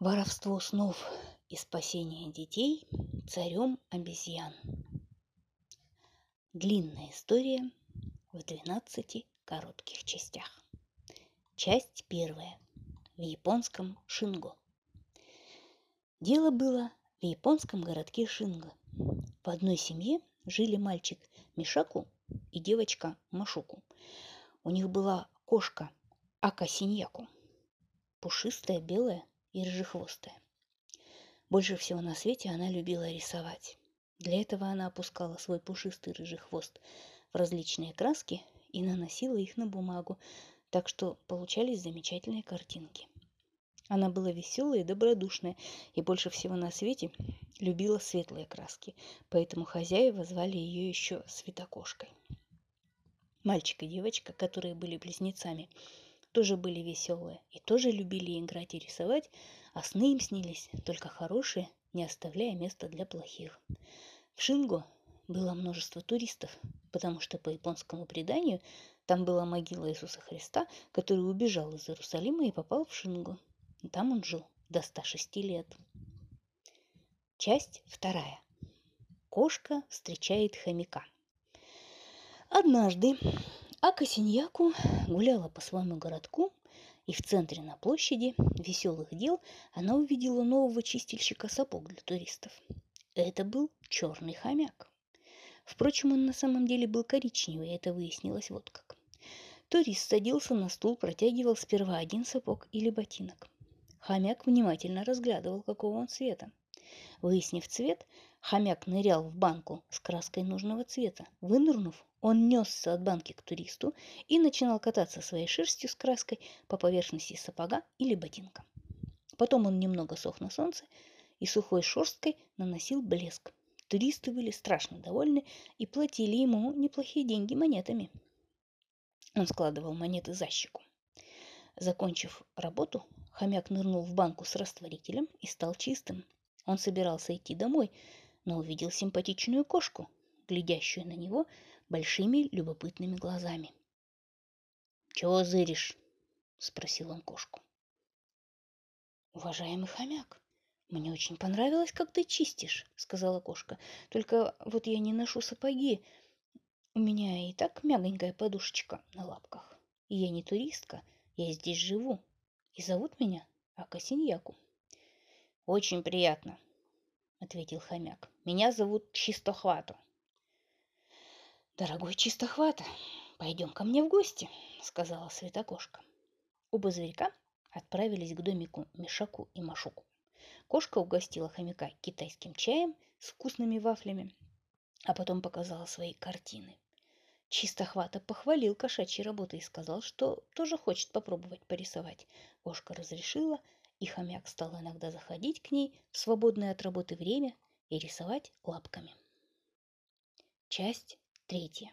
Воровство снов и спасение детей царем обезьян. Длинная история в 12 коротких частях. Часть первая. В японском Шинго. Дело было в японском городке Шинго. В одной семье жили мальчик Мишаку и девочка Машуку. У них была кошка Акасиньяку. Пушистая, белая, и рыжехвостая. Больше всего на свете она любила рисовать. Для этого она опускала свой пушистый рыжий хвост в различные краски и наносила их на бумагу, так что получались замечательные картинки. Она была веселая и добродушная, и больше всего на свете любила светлые краски, поэтому хозяева звали ее еще Светокошкой. Мальчик и девочка, которые были близнецами, тоже были веселые и тоже любили играть и рисовать, а сны им снились только хорошие, не оставляя места для плохих. В Шинго было множество туристов, потому что по японскому преданию там была могила Иисуса Христа, который убежал из Иерусалима и попал в Шинго. Там он жил до 106 лет. Часть вторая. Кошка встречает хомяка. Однажды а Косиньяку гуляла по своему городку, и в центре на площади веселых дел она увидела нового чистильщика сапог для туристов. Это был черный хомяк. Впрочем, он на самом деле был коричневый, и это выяснилось вот как. Турист садился на стул, протягивал сперва один сапог или ботинок. Хомяк внимательно разглядывал, какого он цвета. Выяснив цвет, Хомяк нырял в банку с краской нужного цвета. Вынырнув, он несся от банки к туристу и начинал кататься своей шерстью с краской по поверхности сапога или ботинка. Потом он немного сох на солнце и сухой шерсткой наносил блеск. Туристы были страшно довольны и платили ему неплохие деньги монетами. Он складывал монеты за щеку. Закончив работу, хомяк нырнул в банку с растворителем и стал чистым. Он собирался идти домой, но увидел симпатичную кошку, глядящую на него большими любопытными глазами. «Чего зыришь?» — спросил он кошку. «Уважаемый хомяк, мне очень понравилось, как ты чистишь», — сказала кошка. «Только вот я не ношу сапоги. У меня и так мягонькая подушечка на лапках. И я не туристка, я здесь живу. И зовут меня Акасиньяку». «Очень приятно», — ответил хомяк. «Меня зовут Чистохвату». «Дорогой Чистохвата, пойдем ко мне в гости», — сказала Светокошка. Оба зверька отправились к домику Мишаку и Машуку. Кошка угостила хомяка китайским чаем с вкусными вафлями, а потом показала свои картины. Чистохвата похвалил кошачьей работы и сказал, что тоже хочет попробовать порисовать. Кошка разрешила — и хомяк стал иногда заходить к ней в свободное от работы время и рисовать лапками. Часть третья.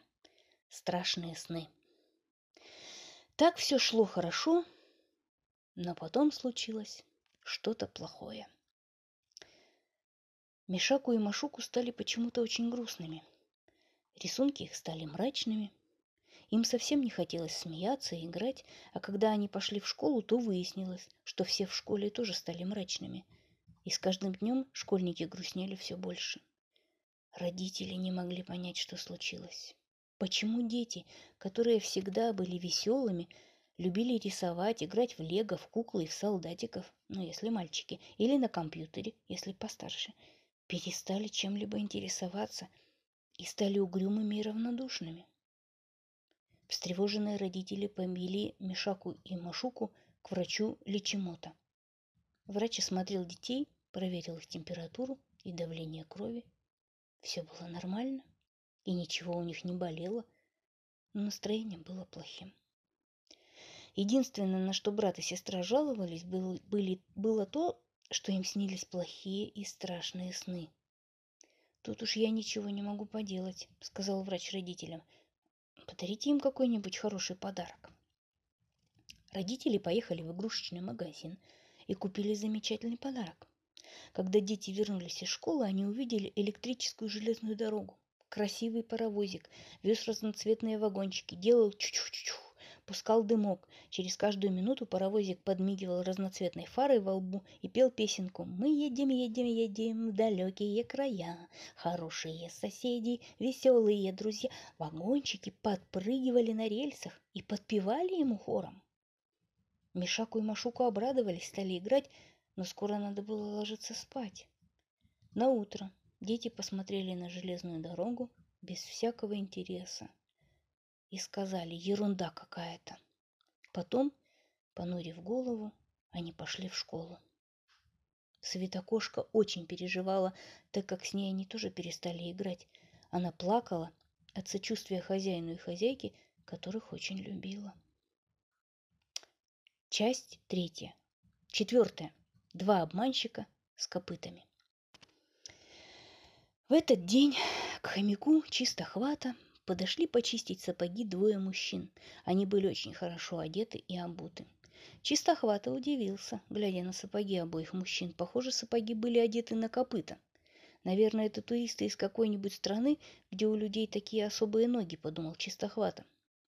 Страшные сны. Так все шло хорошо, но потом случилось что-то плохое. Мишаку и Машуку стали почему-то очень грустными. Рисунки их стали мрачными – им совсем не хотелось смеяться и играть, а когда они пошли в школу, то выяснилось, что все в школе тоже стали мрачными. И с каждым днем школьники грустнели все больше. Родители не могли понять, что случилось. Почему дети, которые всегда были веселыми, любили рисовать, играть в лего, в куклы и в солдатиков, ну, если мальчики, или на компьютере, если постарше, перестали чем-либо интересоваться и стали угрюмыми и равнодушными. Встревоженные родители повели Мишаку и Машуку к врачу Личимота. Врач осмотрел детей, проверил их температуру и давление крови. Все было нормально, и ничего у них не болело, но настроение было плохим. Единственное, на что брат и сестра жаловались, было, были, было то, что им снились плохие и страшные сны. «Тут уж я ничего не могу поделать», — сказал врач родителям. Подарите им какой-нибудь хороший подарок. Родители поехали в игрушечный магазин и купили замечательный подарок. Когда дети вернулись из школы, они увидели электрическую железную дорогу. Красивый паровозик вез разноцветные вагончики, делал чу-чу-чу, пускал дымок. Через каждую минуту паровозик подмигивал разноцветной фарой во лбу и пел песенку «Мы едем, едем, едем в далекие края, хорошие соседи, веселые друзья». Вагончики подпрыгивали на рельсах и подпевали ему хором. Мишаку и Машуку обрадовались, стали играть, но скоро надо было ложиться спать. На утро дети посмотрели на железную дорогу без всякого интереса и сказали «ерунда какая-то». Потом, понурив голову, они пошли в школу. Светокошка очень переживала, так как с ней они тоже перестали играть. Она плакала от сочувствия хозяину и хозяйке, которых очень любила. Часть третья. Четвертая. Два обманщика с копытами. В этот день к хомяку Чистохвата подошли почистить сапоги двое мужчин. Они были очень хорошо одеты и обуты. Чистохвата удивился, глядя на сапоги обоих мужчин. Похоже, сапоги были одеты на копыта. Наверное, это туристы из какой-нибудь страны, где у людей такие особые ноги, подумал Чистохвата.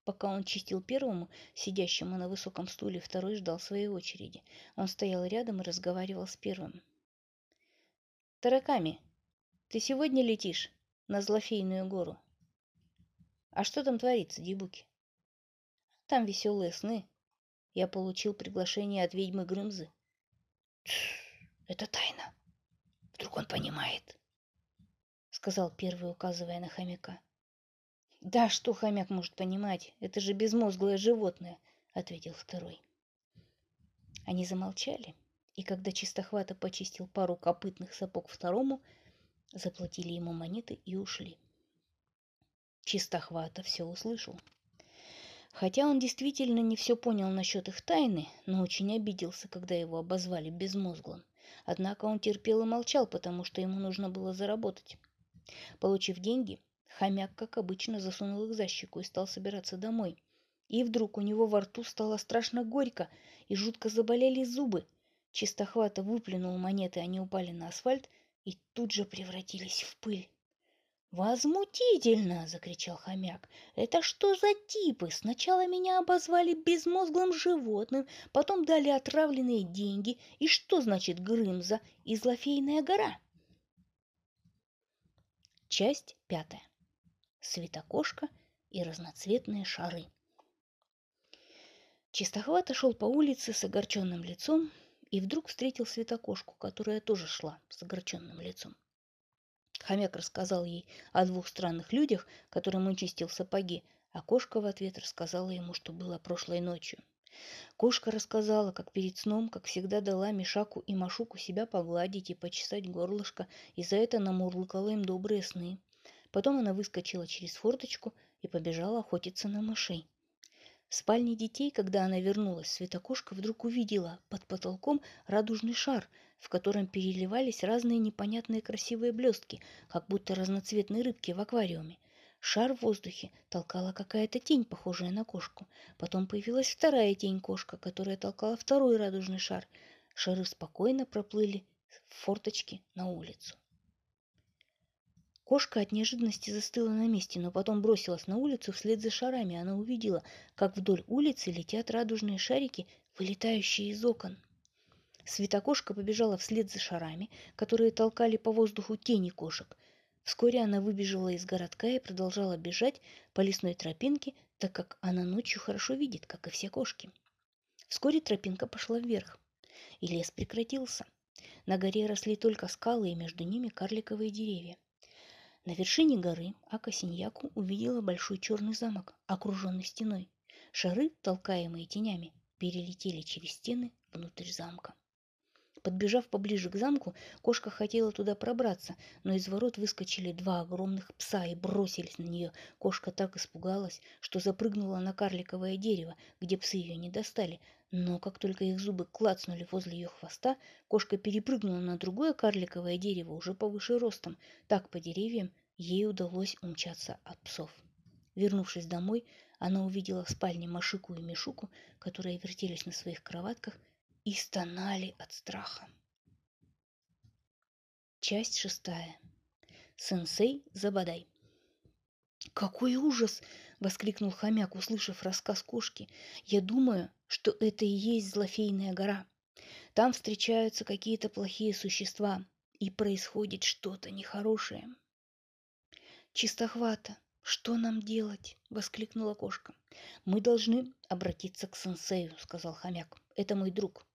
Пока он чистил первому, сидящему на высоком стуле, второй ждал своей очереди. Он стоял рядом и разговаривал с первым. «Тараками, ты сегодня летишь на Злофейную гору. А что там творится, Дибуки? Там веселые сны. Я получил приглашение от ведьмы Грымзы. Это тайна. Вдруг он понимает, сказал первый, указывая на хомяка. Да, что хомяк может понимать? Это же безмозглое животное, ответил второй. Они замолчали, и когда чистохвата почистил пару копытных сапог второму, заплатили ему монеты и ушли. Чистохвата все услышал. Хотя он действительно не все понял насчет их тайны, но очень обиделся, когда его обозвали безмозглым. Однако он терпел и молчал, потому что ему нужно было заработать. Получив деньги, хомяк, как обычно, засунул их за щеку и стал собираться домой. И вдруг у него во рту стало страшно горько, и жутко заболели зубы. Чистохвата выплюнул монеты, они упали на асфальт, и тут же превратились в пыль. «Возмутительно!» — закричал хомяк. «Это что за типы? Сначала меня обозвали безмозглым животным, потом дали отравленные деньги. И что значит Грымза и Злофейная гора?» Часть пятая. Светокошка и разноцветные шары. Чистохват шел по улице с огорченным лицом и вдруг встретил Светокошку, которая тоже шла с огорченным лицом. Хомяк рассказал ей о двух странных людях, которым он чистил сапоги, а кошка в ответ рассказала ему, что было прошлой ночью. Кошка рассказала, как перед сном, как всегда, дала Мишаку и Машуку себя погладить и почесать горлышко, и за это намурлыкала им добрые сны. Потом она выскочила через форточку и побежала охотиться на мышей. В спальне детей, когда она вернулась, Светокошка вдруг увидела под потолком радужный шар, в котором переливались разные непонятные красивые блестки, как будто разноцветные рыбки в аквариуме. Шар в воздухе толкала какая-то тень, похожая на кошку. Потом появилась вторая тень-кошка, которая толкала второй радужный шар. Шары спокойно проплыли в форточке на улицу. Кошка от неожиданности застыла на месте, но потом бросилась на улицу вслед за шарами. Она увидела, как вдоль улицы летят радужные шарики, вылетающие из окон. Светокошка побежала вслед за шарами, которые толкали по воздуху тени кошек. Вскоре она выбежала из городка и продолжала бежать по лесной тропинке, так как она ночью хорошо видит, как и все кошки. Вскоре тропинка пошла вверх, и лес прекратился. На горе росли только скалы, и между ними карликовые деревья. На вершине горы Ака Синьяку увидела большой черный замок, окруженный стеной. Шары, толкаемые тенями, перелетели через стены внутрь замка. Подбежав поближе к замку, кошка хотела туда пробраться, но из ворот выскочили два огромных пса и бросились на нее. Кошка так испугалась, что запрыгнула на карликовое дерево, где псы ее не достали. Но как только их зубы клацнули возле ее хвоста, кошка перепрыгнула на другое карликовое дерево, уже повыше ростом. Так по деревьям ей удалось умчаться от псов. Вернувшись домой, она увидела в спальне Машику и Мишуку, которые вертелись на своих кроватках и стонали от страха. Часть шестая. Сенсей Забадай. «Какой ужас!» — воскликнул хомяк, услышав рассказ кошки. «Я думаю, что это и есть Злофейная гора. Там встречаются какие-то плохие существа, и происходит что-то нехорошее». «Чистохвата, что нам делать?» — воскликнула кошка. «Мы должны обратиться к сенсею», — сказал хомяк. «Это мой друг.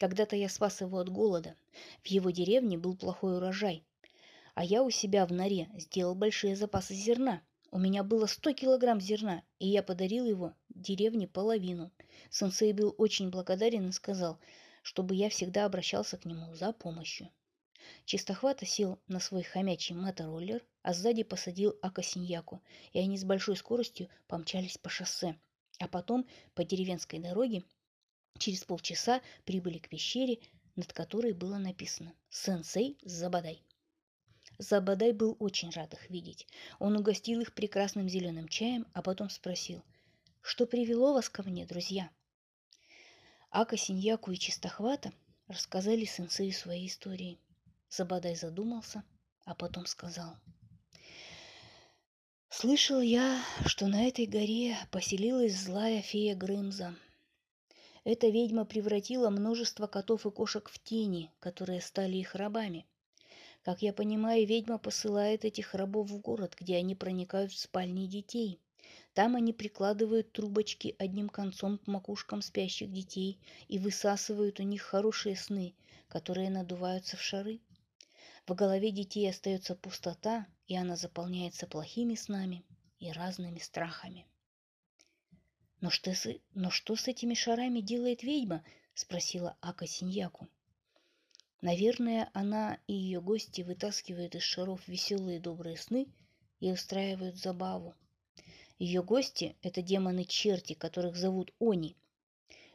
Когда-то я спас его от голода. В его деревне был плохой урожай, а я у себя в норе сделал большие запасы зерна. У меня было 100 килограмм зерна, и я подарил его деревне половину. Сенсей был очень благодарен и сказал, чтобы я всегда обращался к нему за помощью. Чистохвата сел на свой хомячий мотороллер, а сзади посадил Акасиньяку, и они с большой скоростью помчались по шоссе. А потом по деревенской дороге через полчаса прибыли к пещере, над которой было написано «Сенсей Забадай». Забадай был очень рад их видеть. Он угостил их прекрасным зеленым чаем, а потом спросил, «Что привело вас ко мне, друзья?» Ака, Синьяку и Чистохвата рассказали сенсею свои истории. Забадай задумался, а потом сказал, «Слышал я, что на этой горе поселилась злая фея Грымза. Эта ведьма превратила множество котов и кошек в тени, которые стали их рабами. Как я понимаю, ведьма посылает этих рабов в город, где они проникают в спальни детей. Там они прикладывают трубочки одним концом к макушкам спящих детей и высасывают у них хорошие сны, которые надуваются в шары. В голове детей остается пустота, и она заполняется плохими снами и разными страхами. «Но что, с, но что с этими шарами делает ведьма?» – спросила Ака Синьяку. Наверное, она и ее гости вытаскивают из шаров веселые добрые сны и устраивают забаву. Ее гости – это демоны-черти, которых зовут Они.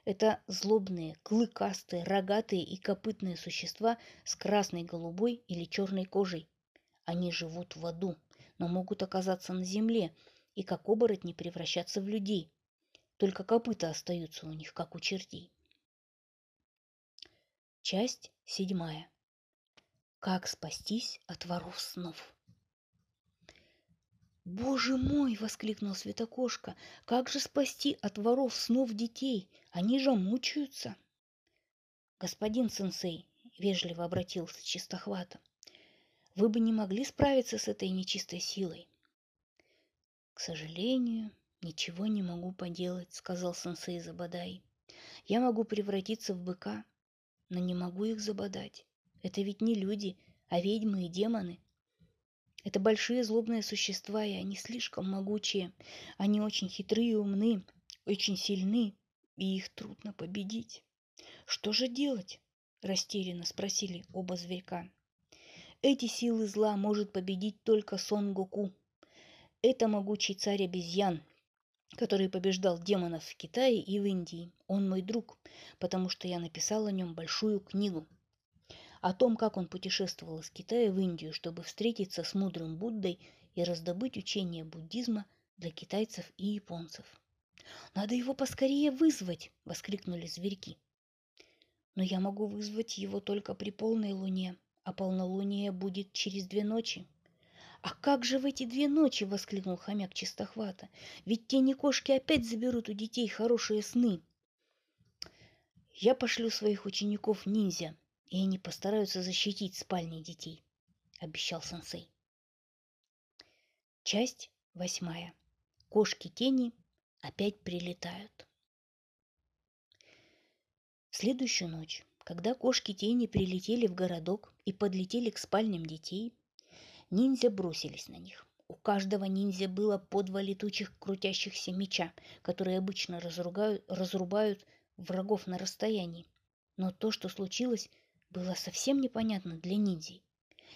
Это злобные, клыкастые, рогатые и копытные существа с красной, голубой или черной кожей. Они живут в аду, но могут оказаться на земле и как оборотни превращаться в людей. Только копыта остаются у них, как у чертей. Часть седьмая. Как спастись от воров снов? «Боже мой!» — воскликнул Светокошка. «Как же спасти от воров снов детей? Они же мучаются!» «Господин сенсей!» — вежливо обратился Чистохвата. «Вы бы не могли справиться с этой нечистой силой?» «К сожалению, ничего не могу поделать», — сказал сенсей Забадай. «Я могу превратиться в быка, но не могу их забодать. Это ведь не люди, а ведьмы и демоны. Это большие злобные существа, и они слишком могучие. Они очень хитрые и умны, очень сильны, и их трудно победить. Что же делать? Растерянно спросили оба зверька. Эти силы зла может победить только Сон Гоку. Это могучий царь обезьян, который побеждал демонов в Китае и в Индии. Он мой друг, потому что я написал о нем большую книгу. О том, как он путешествовал из Китая в Индию, чтобы встретиться с мудрым Буддой и раздобыть учение буддизма для китайцев и японцев. «Надо его поскорее вызвать!» — воскликнули зверьки. «Но я могу вызвать его только при полной луне, а полнолуние будет через две ночи», «А как же в эти две ночи?» — воскликнул хомяк чистохвата. «Ведь тени кошки опять заберут у детей хорошие сны». «Я пошлю своих учеников ниндзя, и они постараются защитить спальни детей», — обещал сенсей. Часть восьмая. Кошки-тени опять прилетают. В следующую ночь, когда кошки-тени прилетели в городок и подлетели к спальням детей, Ниндзя бросились на них. У каждого ниндзя было по два летучих крутящихся меча, которые обычно разругают, разрубают врагов на расстоянии. Но то, что случилось, было совсем непонятно для ниндзей.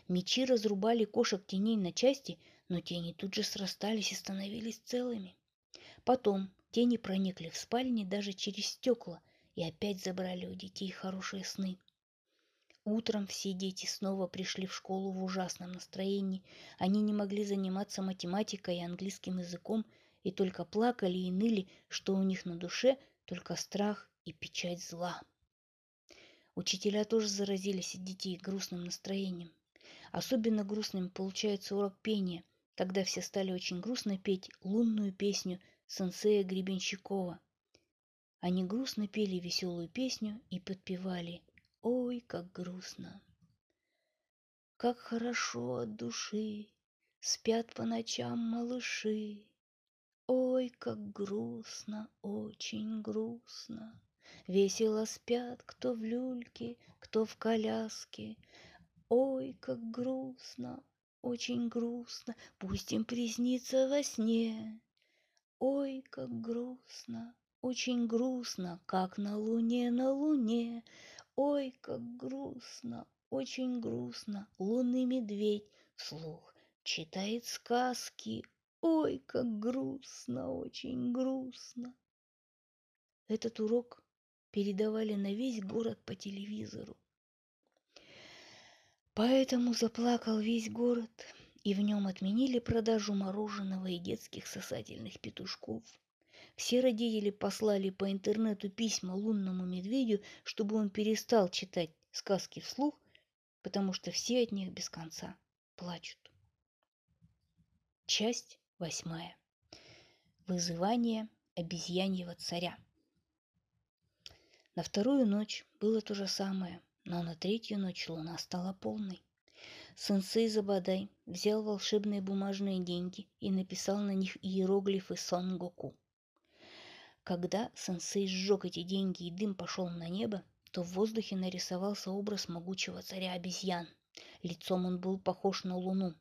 Мечи разрубали кошек теней на части, но тени тут же срастались и становились целыми. Потом тени проникли в спальни даже через стекла и опять забрали у детей хорошие сны. Утром все дети снова пришли в школу в ужасном настроении. Они не могли заниматься математикой и английским языком и только плакали и ныли, что у них на душе только страх и печать зла. Учителя тоже заразились от детей грустным настроением. Особенно грустным получается урок пения, Тогда все стали очень грустно петь лунную песню сенсея Гребенщикова. Они грустно пели веселую песню и подпевали «Ой, как грустно!» Как хорошо от души Спят по ночам малыши. Ой, как грустно, очень грустно. Весело спят, кто в люльке, кто в коляске. Ой, как грустно, очень грустно, пусть им приснится во сне. Ой, как грустно, очень грустно, как на луне, на луне. Ой, как грустно, очень грустно, лунный медведь вслух читает сказки. Ой, как грустно, очень грустно. Этот урок передавали на весь город по телевизору. Поэтому заплакал весь город, и в нем отменили продажу мороженого и детских сосательных петушков. Все родители послали по интернету письма лунному медведю, чтобы он перестал читать сказки вслух, потому что все от них без конца плачут. Часть восьмая. Вызывание обезьяньего царя. На вторую ночь было то же самое, но на третью ночь луна стала полной. Сенсей Забадай взял волшебные бумажные деньги и написал на них иероглифы Сон Гоку. Когда сенсей сжег эти деньги и дым пошел на небо, то в воздухе нарисовался образ могучего царя обезьян. Лицом он был похож на луну,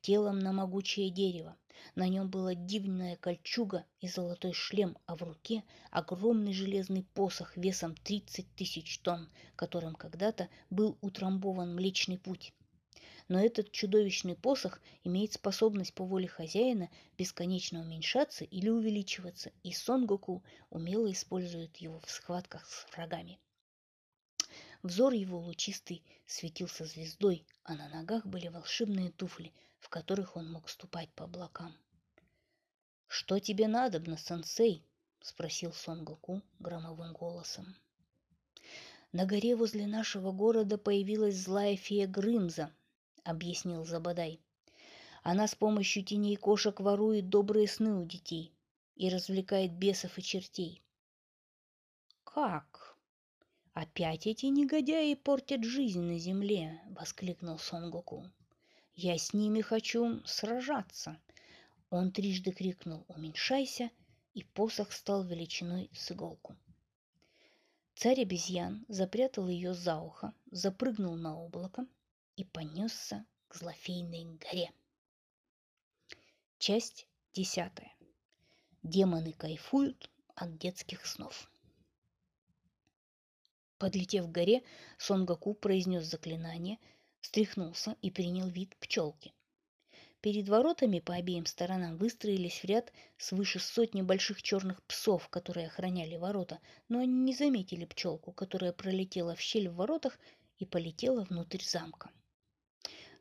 телом на могучее дерево. На нем была дивная кольчуга и золотой шлем, а в руке огромный железный посох весом 30 тысяч тонн, которым когда-то был утрамбован Млечный Путь. Но этот чудовищный посох имеет способность по воле хозяина бесконечно уменьшаться или увеличиваться, и Сон Гоку умело использует его в схватках с врагами. Взор его лучистый светился звездой, а на ногах были волшебные туфли, в которых он мог ступать по облакам. «Что тебе надобно, сенсей?» — спросил Сон Гоку громовым голосом. «На горе возле нашего города появилась злая фея Грымза», — объяснил Забадай. «Она с помощью теней кошек ворует добрые сны у детей и развлекает бесов и чертей». «Как?» «Опять эти негодяи портят жизнь на земле!» — воскликнул Сон Гоку. «Я с ними хочу сражаться!» Он трижды крикнул «Уменьшайся!» и посох стал величиной с иголку. Царь обезьян запрятал ее за ухо, запрыгнул на облако и понесся к Злофейной горе. Часть десятая. Демоны кайфуют от детских снов. Подлетев к горе, Сон Гоку произнес заклинание, встряхнулся и принял вид пчелки. Перед воротами по обеим сторонам выстроились в ряд свыше сотни больших черных псов, которые охраняли ворота, но они не заметили пчелку, которая пролетела в щель в воротах и полетела внутрь замка.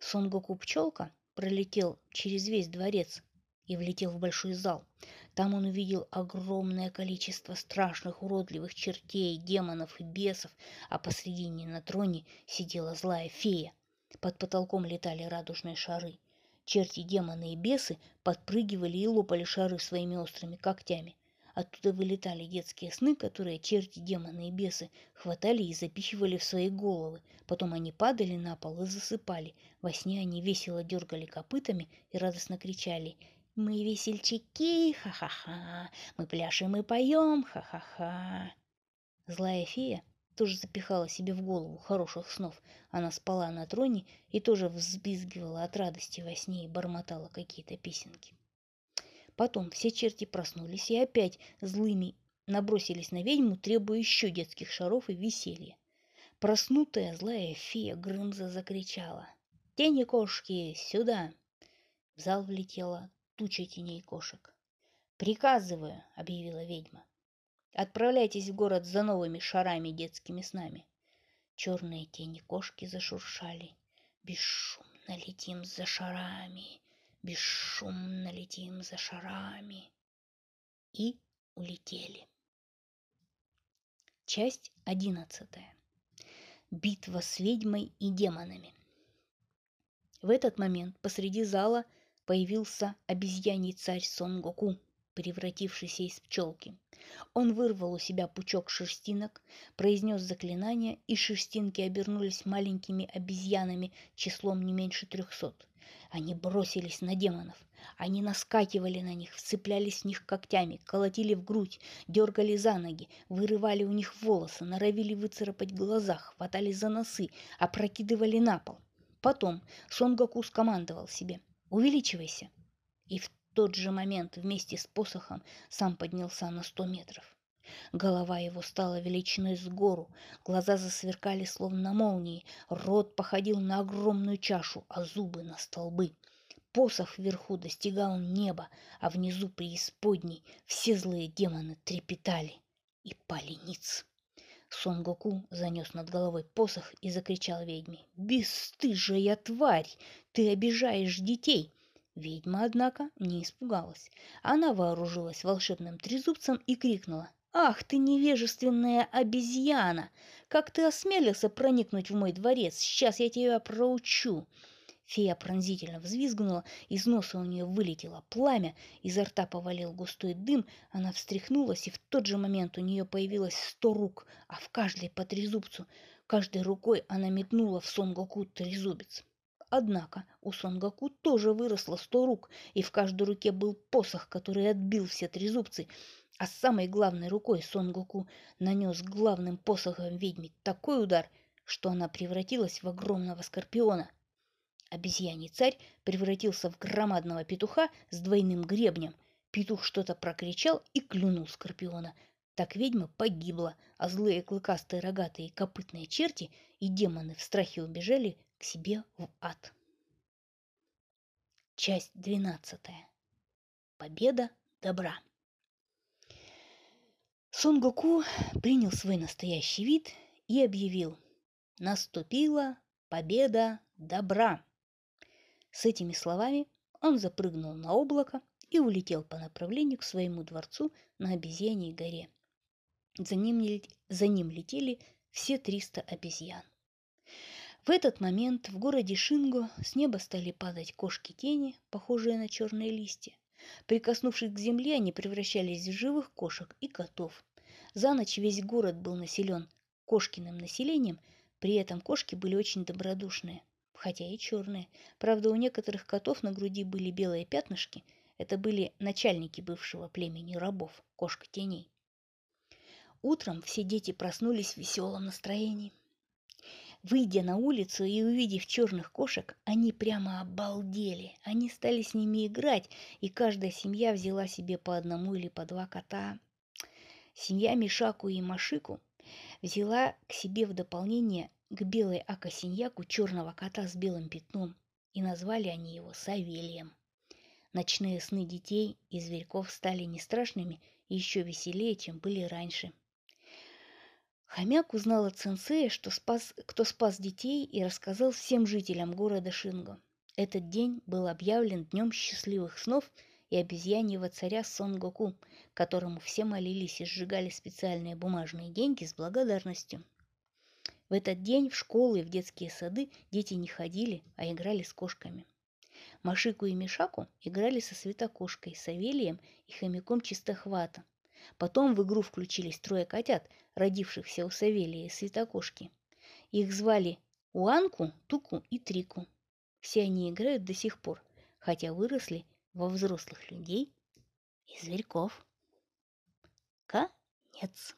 Сон Гоку пчелка пролетел через весь дворец и влетел в большой зал. Там он увидел огромное количество страшных уродливых чертей, демонов и бесов, а посредине на троне сидела злая фея. Под потолком летали радужные шары. Черти, демоны и бесы подпрыгивали и лопали шары своими острыми когтями. Оттуда вылетали детские сны, которые черти, демоны и бесы хватали и запихивали в свои головы. Потом они падали на пол и засыпали. Во сне они весело дергали копытами и радостно кричали мы весельчаки, ха-ха-ха, мы пляшем и поем, ха-ха-ха. Злая фея тоже запихала себе в голову хороших снов. Она спала на троне и тоже взбизгивала от радости во сне и бормотала какие-то песенки. Потом все черти проснулись и опять злыми набросились на ведьму, требуя еще детских шаров и веселья. Проснутая злая фея Грымза закричала. «Тени кошки, сюда!» В зал влетела туча теней кошек. «Приказываю», — объявила ведьма. «Отправляйтесь в город за новыми шарами детскими снами». Черные тени кошки зашуршали. «Бесшумно летим за шарами, бесшумно летим за шарами». И улетели. Часть одиннадцатая. Битва с ведьмой и демонами. В этот момент посреди зала появился обезьяний царь Сон Гоку, превратившийся из пчелки. Он вырвал у себя пучок шерстинок, произнес заклинание, и шерстинки обернулись маленькими обезьянами числом не меньше трехсот. Они бросились на демонов. Они наскакивали на них, вцеплялись в них когтями, колотили в грудь, дергали за ноги, вырывали у них волосы, норовили выцарапать глаза, хватали за носы, опрокидывали на пол. Потом Сон Гоку скомандовал себе «Увеличивайся!» И в тот же момент вместе с посохом сам поднялся на сто метров. Голова его стала величиной с гору, глаза засверкали словно молнии, рот походил на огромную чашу, а зубы на столбы. Посох вверху достигал неба, а внизу преисподней все злые демоны трепетали и пали ниц. Сон Гоку занес над головой посох и закричал ведьме. «Бесстыжая тварь! Ты обижаешь детей!» Ведьма, однако, не испугалась. Она вооружилась волшебным трезубцем и крикнула. «Ах ты невежественная обезьяна! Как ты осмелился проникнуть в мой дворец? Сейчас я тебя проучу!» Фея пронзительно взвизгнула, из носа у нее вылетело пламя, изо рта повалил густой дым, она встряхнулась, и в тот же момент у нее появилось сто рук, а в каждой по трезубцу. Каждой рукой она метнула в Сонгоку трезубец. Однако у Сонгоку тоже выросло сто рук, и в каждой руке был посох, который отбил все трезубцы. А самой главной рукой Сон Гоку нанес главным посохом ведьме такой удар, что она превратилась в огромного скорпиона. Обезьяний царь превратился в громадного петуха с двойным гребнем. Петух что-то прокричал и клюнул скорпиона. Так ведьма погибла, а злые клыкастые рогатые копытные черти и демоны в страхе убежали к себе в ад. Часть двенадцатая. Победа добра. Сон Гоку принял свой настоящий вид и объявил «Наступила победа добра». С этими словами он запрыгнул на облако и улетел по направлению к своему дворцу на обезьяньей горе. За ним, за ним летели все триста обезьян. В этот момент в городе Шинго с неба стали падать кошки-тени, похожие на черные листья. Прикоснувшись к земле, они превращались в живых кошек и котов. За ночь весь город был населен кошкиным населением, при этом кошки были очень добродушные, хотя и черные. Правда, у некоторых котов на груди были белые пятнышки. Это были начальники бывшего племени рабов, кошка-теней. Утром все дети проснулись в веселом настроении. Выйдя на улицу и увидев черных кошек, они прямо обалдели. Они стали с ними играть, и каждая семья взяла себе по одному или по два кота. Семья Мишаку и Машику взяла к себе в дополнение к белой акосиньяку черного кота с белым пятном, и назвали они его Савелием. Ночные сны детей и зверьков стали не страшными и еще веселее, чем были раньше – Хомяк узнал от сенсея, что спас, кто спас детей, и рассказал всем жителям города Шинго. Этот день был объявлен днем счастливых снов и обезьяньего царя Сон Гоку, которому все молились и сжигали специальные бумажные деньги с благодарностью. В этот день в школы и в детские сады дети не ходили, а играли с кошками. Машику и Мишаку играли со светокошкой, Савелием и хомяком Чистохвата. Потом в игру включились трое котят, родившихся у Савелия и Светокошки. Их звали Уанку, Туку и Трику. Все они играют до сих пор, хотя выросли во взрослых людей и зверьков. Конец.